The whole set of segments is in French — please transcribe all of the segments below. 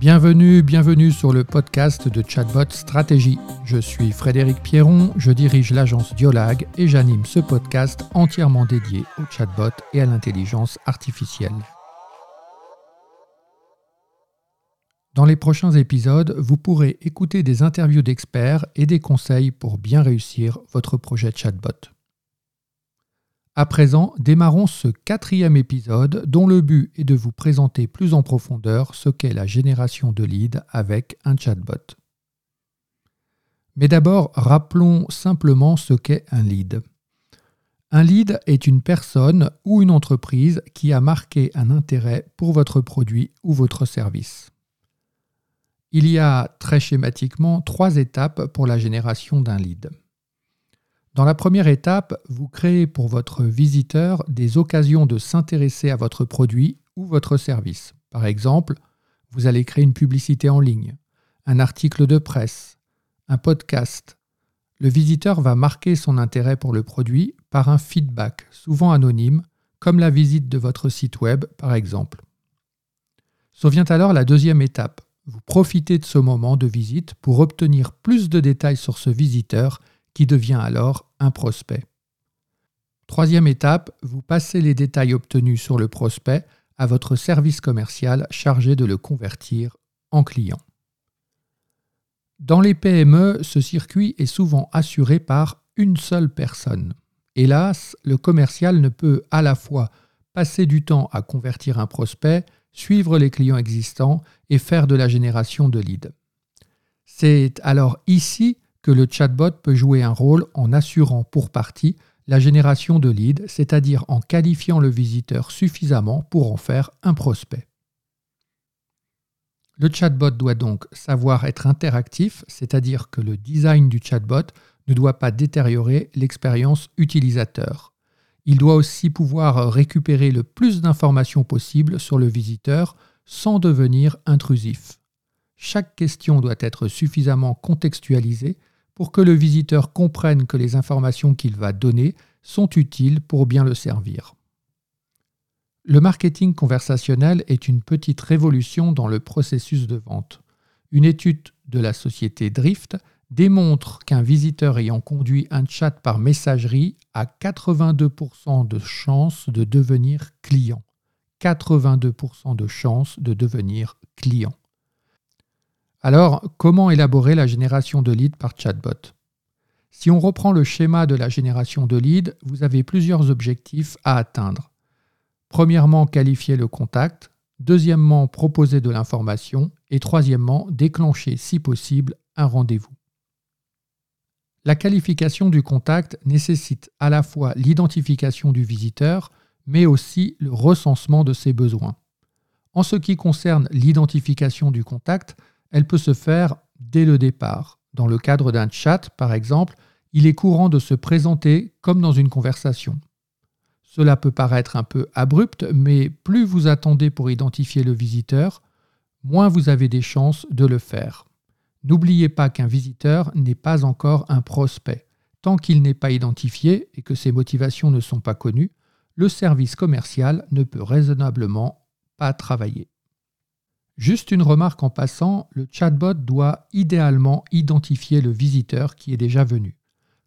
Bienvenue, bienvenue sur le podcast de Chatbot Stratégie. Je suis Frédéric Pierron, je dirige l'agence Diolag et j'anime ce podcast entièrement dédié au chatbot et à l'intelligence artificielle. Dans les prochains épisodes, vous pourrez écouter des interviews d'experts et des conseils pour bien réussir votre projet chatbot. À présent, démarrons ce quatrième épisode dont le but est de vous présenter plus en profondeur ce qu'est la génération de leads avec un chatbot. Mais d'abord, rappelons simplement ce qu'est un lead. Un lead est une personne ou une entreprise qui a marqué un intérêt pour votre produit ou votre service. Il y a très schématiquement trois étapes pour la génération d'un lead. Dans la première étape, vous créez pour votre visiteur des occasions de s'intéresser à votre produit ou votre service. Par exemple, vous allez créer une publicité en ligne, un article de presse, un podcast. Le visiteur va marquer son intérêt pour le produit par un feedback, souvent anonyme, comme la visite de votre site web par exemple. Survient alors la deuxième étape. Vous profitez de ce moment de visite pour obtenir plus de détails sur ce visiteur qui devient alors un prospect. Troisième étape, vous passez les détails obtenus sur le prospect à votre service commercial chargé de le convertir en client. Dans les PME, ce circuit est souvent assuré par une seule personne. Hélas, le commercial ne peut à la fois passer du temps à convertir un prospect, suivre les clients existants et faire de la génération de leads. C'est alors ici le chatbot peut jouer un rôle en assurant pour partie la génération de leads, c'est-à-dire en qualifiant le visiteur suffisamment pour en faire un prospect. Le chatbot doit donc savoir être interactif, c'est-à-dire que le design du chatbot ne doit pas détériorer l'expérience utilisateur. Il doit aussi pouvoir récupérer le plus d'informations possible sur le visiteur sans devenir intrusif. Chaque question doit être suffisamment contextualisée pour que le visiteur comprenne que les informations qu'il va donner sont utiles pour bien le servir. Le marketing conversationnel est une petite révolution dans le processus de vente. Une étude de la société Drift démontre qu'un visiteur ayant conduit un chat par messagerie a 82% de chances de devenir client. 82% de chances de devenir client. Alors, comment élaborer la génération de leads par chatbot? Si on reprend le schéma de la génération de leads, vous avez plusieurs objectifs à atteindre. Premièrement, qualifier le contact. Deuxièmement, proposer de l'information. Et troisièmement, déclencher, si possible, un rendez-vous. La qualification du contact nécessite à la fois l'identification du visiteur, mais aussi le recensement de ses besoins. En ce qui concerne l'identification du contact, elle peut se faire dès le départ. Dans le cadre d'un chat, par exemple, il est courant de se présenter comme dans une conversation. Cela peut paraître un peu abrupt, mais plus vous attendez pour identifier le visiteur, moins vous avez des chances de le faire. N'oubliez pas qu'un visiteur n'est pas encore un prospect. Tant qu'il n'est pas identifié et que ses motivations ne sont pas connues, le service commercial ne peut raisonnablement pas travailler. Juste une remarque en passant, le chatbot doit idéalement identifier le visiteur qui est déjà venu.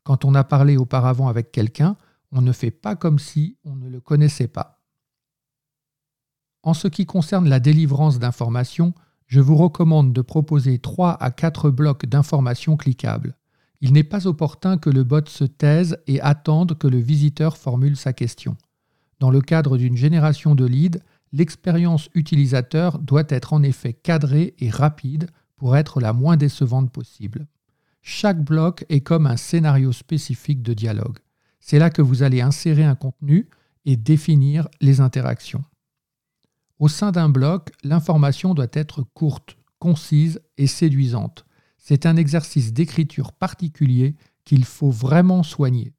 Quand on a parlé auparavant avec quelqu'un, on ne fait pas comme si on ne le connaissait pas. En ce qui concerne la délivrance d'informations, je vous recommande de proposer 3 à 4 blocs d'informations cliquables. Il n'est pas opportun que le bot se taise et attende que le visiteur formule sa question. Dans le cadre d'une génération de leads, L'expérience utilisateur doit être en effet cadrée et rapide pour être la moins décevante possible. Chaque bloc est comme un scénario spécifique de dialogue. C'est là que vous allez insérer un contenu et définir les interactions. Au sein d'un bloc, l'information doit être courte, concise et séduisante. C'est un exercice d'écriture particulier qu'il faut vraiment soigner.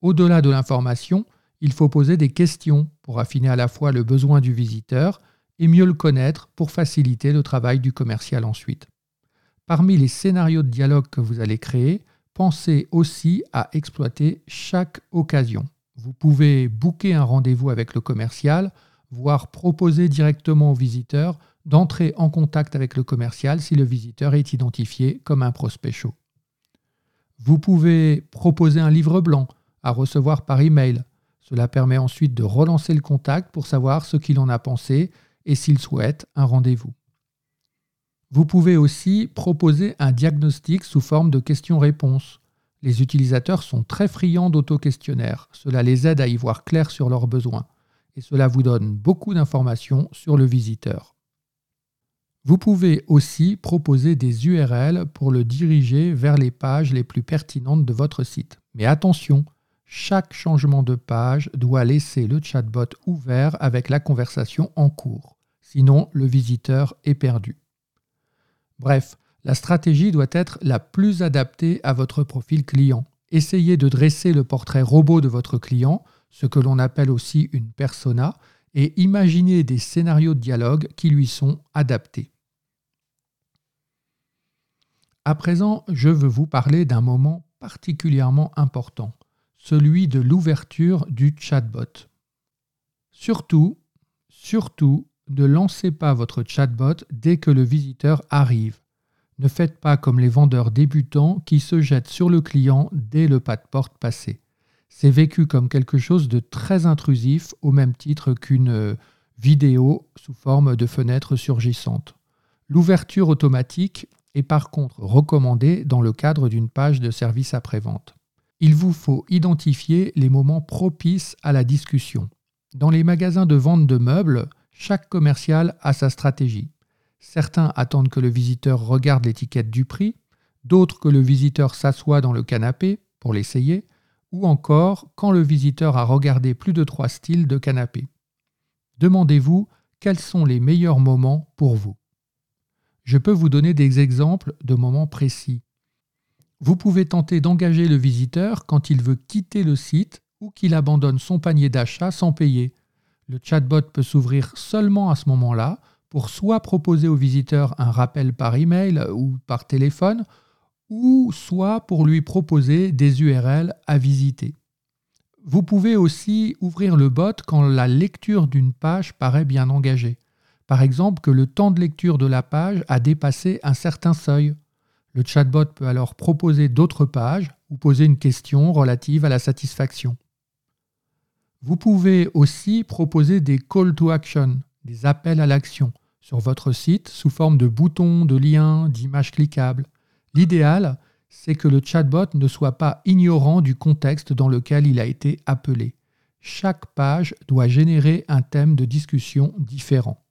Au-delà de l'information, il faut poser des questions pour affiner à la fois le besoin du visiteur et mieux le connaître pour faciliter le travail du commercial ensuite. Parmi les scénarios de dialogue que vous allez créer, pensez aussi à exploiter chaque occasion. Vous pouvez booker un rendez-vous avec le commercial, voire proposer directement au visiteur d'entrer en contact avec le commercial si le visiteur est identifié comme un prospect chaud. Vous pouvez proposer un livre blanc à recevoir par email. Cela permet ensuite de relancer le contact pour savoir ce qu'il en a pensé et s'il souhaite un rendez-vous. Vous pouvez aussi proposer un diagnostic sous forme de questions-réponses. Les utilisateurs sont très friands d'auto-questionnaires. Cela les aide à y voir clair sur leurs besoins et cela vous donne beaucoup d'informations sur le visiteur. Vous pouvez aussi proposer des URL pour le diriger vers les pages les plus pertinentes de votre site. Mais attention, chaque changement de page doit laisser le chatbot ouvert avec la conversation en cours. Sinon, le visiteur est perdu. Bref, la stratégie doit être la plus adaptée à votre profil client. Essayez de dresser le portrait robot de votre client ce que l'on appelle aussi une persona, et imaginer des scénarios de dialogue qui lui sont adaptés. À présent, je veux vous parler d'un moment particulièrement important, celui de l'ouverture du chatbot. Surtout, surtout, ne lancez pas votre chatbot dès que le visiteur arrive. Ne faites pas comme les vendeurs débutants qui se jettent sur le client dès le pas de porte passé c'est vécu comme quelque chose de très intrusif au même titre qu'une euh, vidéo sous forme de fenêtre surgissante. L'ouverture automatique est par contre recommandée dans le cadre d'une page de service après-vente. Il vous faut identifier les moments propices à la discussion. Dans les magasins de vente de meubles, chaque commercial a sa stratégie. Certains attendent que le visiteur regarde l'étiquette du prix, d'autres que le visiteur s'assoie dans le canapé pour l'essayer, ou encore quand le visiteur a regardé plus de trois styles de canapé. Demandez-vous quels sont les meilleurs moments pour vous. Je peux vous donner des exemples de moments précis. Vous pouvez tenter d'engager le visiteur quand il veut quitter le site ou qu'il abandonne son panier d'achat sans payer. Le chatbot peut s'ouvrir seulement à ce moment-là pour soit proposer au visiteur un rappel par email ou par téléphone, ou soit pour lui proposer des URL à visiter. Vous pouvez aussi ouvrir le bot quand la lecture d'une page paraît bien engagée. Par exemple, que le temps de lecture de la page a dépassé un certain seuil. Le chatbot peut alors proposer d'autres pages ou poser une question relative à la satisfaction. Vous pouvez aussi proposer des call to action, des appels à l'action, sur votre site sous forme de boutons, de liens, d'images cliquables. L'idéal, c'est que le chatbot ne soit pas ignorant du contexte dans lequel il a été appelé. Chaque page doit générer un thème de discussion différent.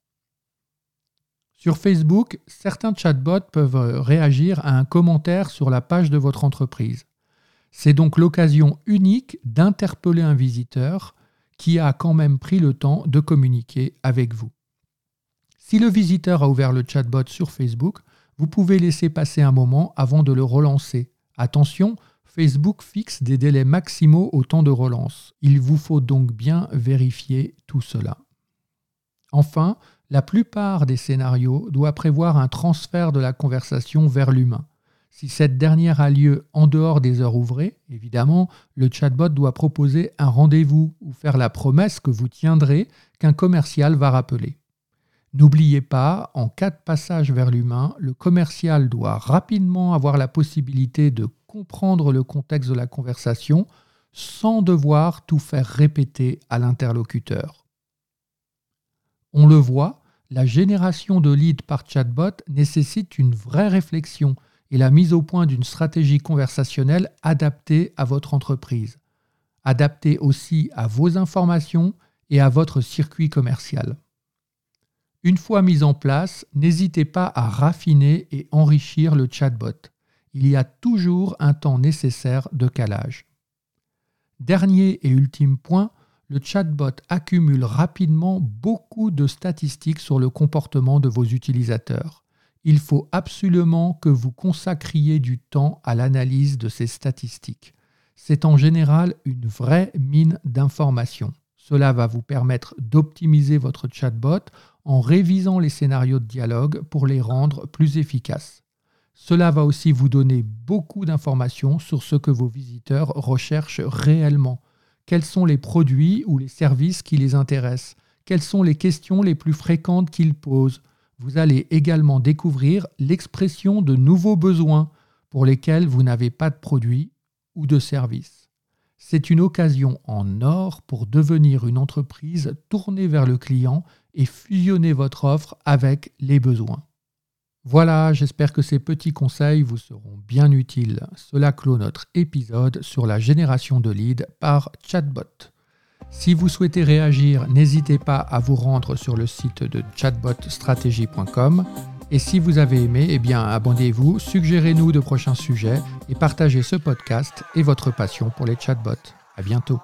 Sur Facebook, certains chatbots peuvent réagir à un commentaire sur la page de votre entreprise. C'est donc l'occasion unique d'interpeller un visiteur qui a quand même pris le temps de communiquer avec vous. Si le visiteur a ouvert le chatbot sur Facebook, vous pouvez laisser passer un moment avant de le relancer. Attention, Facebook fixe des délais maximaux au temps de relance. Il vous faut donc bien vérifier tout cela. Enfin, la plupart des scénarios doivent prévoir un transfert de la conversation vers l'humain. Si cette dernière a lieu en dehors des heures ouvrées, évidemment, le chatbot doit proposer un rendez-vous ou faire la promesse que vous tiendrez qu'un commercial va rappeler. N'oubliez pas, en cas de passage vers l'humain, le commercial doit rapidement avoir la possibilité de comprendre le contexte de la conversation sans devoir tout faire répéter à l'interlocuteur. On le voit, la génération de leads par chatbot nécessite une vraie réflexion et la mise au point d'une stratégie conversationnelle adaptée à votre entreprise, adaptée aussi à vos informations et à votre circuit commercial. Une fois mis en place, n'hésitez pas à raffiner et enrichir le chatbot. Il y a toujours un temps nécessaire de calage. Dernier et ultime point, le chatbot accumule rapidement beaucoup de statistiques sur le comportement de vos utilisateurs. Il faut absolument que vous consacriez du temps à l'analyse de ces statistiques. C'est en général une vraie mine d'informations. Cela va vous permettre d'optimiser votre chatbot en révisant les scénarios de dialogue pour les rendre plus efficaces. Cela va aussi vous donner beaucoup d'informations sur ce que vos visiteurs recherchent réellement. Quels sont les produits ou les services qui les intéressent? Quelles sont les questions les plus fréquentes qu'ils posent? Vous allez également découvrir l'expression de nouveaux besoins pour lesquels vous n'avez pas de produit ou de service. C'est une occasion en or pour devenir une entreprise tournée vers le client et fusionner votre offre avec les besoins. Voilà, j'espère que ces petits conseils vous seront bien utiles. Cela clôt notre épisode sur la génération de leads par chatbot. Si vous souhaitez réagir, n'hésitez pas à vous rendre sur le site de chatbotstratégie.com. Et si vous avez aimé, eh bien abonnez-vous, suggérez-nous de prochains sujets et partagez ce podcast et votre passion pour les chatbots. À bientôt.